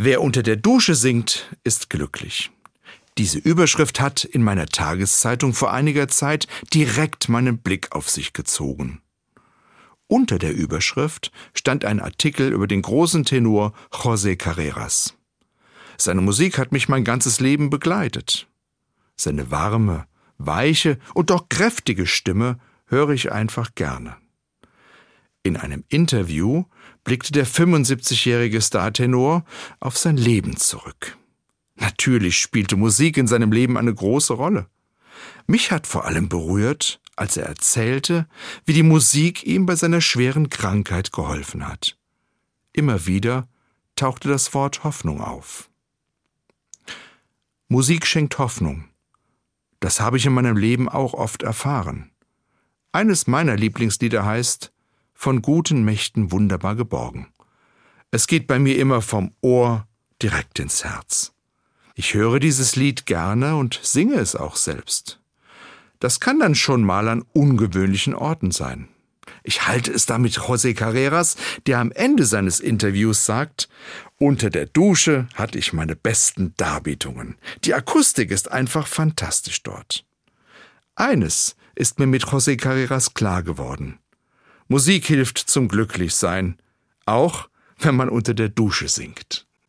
Wer unter der Dusche singt, ist glücklich. Diese Überschrift hat in meiner Tageszeitung vor einiger Zeit direkt meinen Blick auf sich gezogen. Unter der Überschrift stand ein Artikel über den großen Tenor José Carreras. Seine Musik hat mich mein ganzes Leben begleitet. Seine warme, weiche und doch kräftige Stimme höre ich einfach gerne. In einem Interview blickte der 75-jährige Startenor auf sein Leben zurück. Natürlich spielte Musik in seinem Leben eine große Rolle. Mich hat vor allem berührt, als er erzählte, wie die Musik ihm bei seiner schweren Krankheit geholfen hat. Immer wieder tauchte das Wort Hoffnung auf. Musik schenkt Hoffnung. Das habe ich in meinem Leben auch oft erfahren. Eines meiner Lieblingslieder heißt Von guten Mächten wunderbar geborgen. Es geht bei mir immer vom Ohr direkt ins Herz. Ich höre dieses Lied gerne und singe es auch selbst. Das kann dann schon mal an ungewöhnlichen Orten sein. Ich halte es da mit José Carreras, der am Ende seines Interviews sagt, unter der Dusche hatte ich meine besten Darbietungen. Die Akustik ist einfach fantastisch dort. Eines ist mir mit José Carreras klar geworden. Musik hilft zum Glücklichsein, auch wenn man unter der Dusche singt.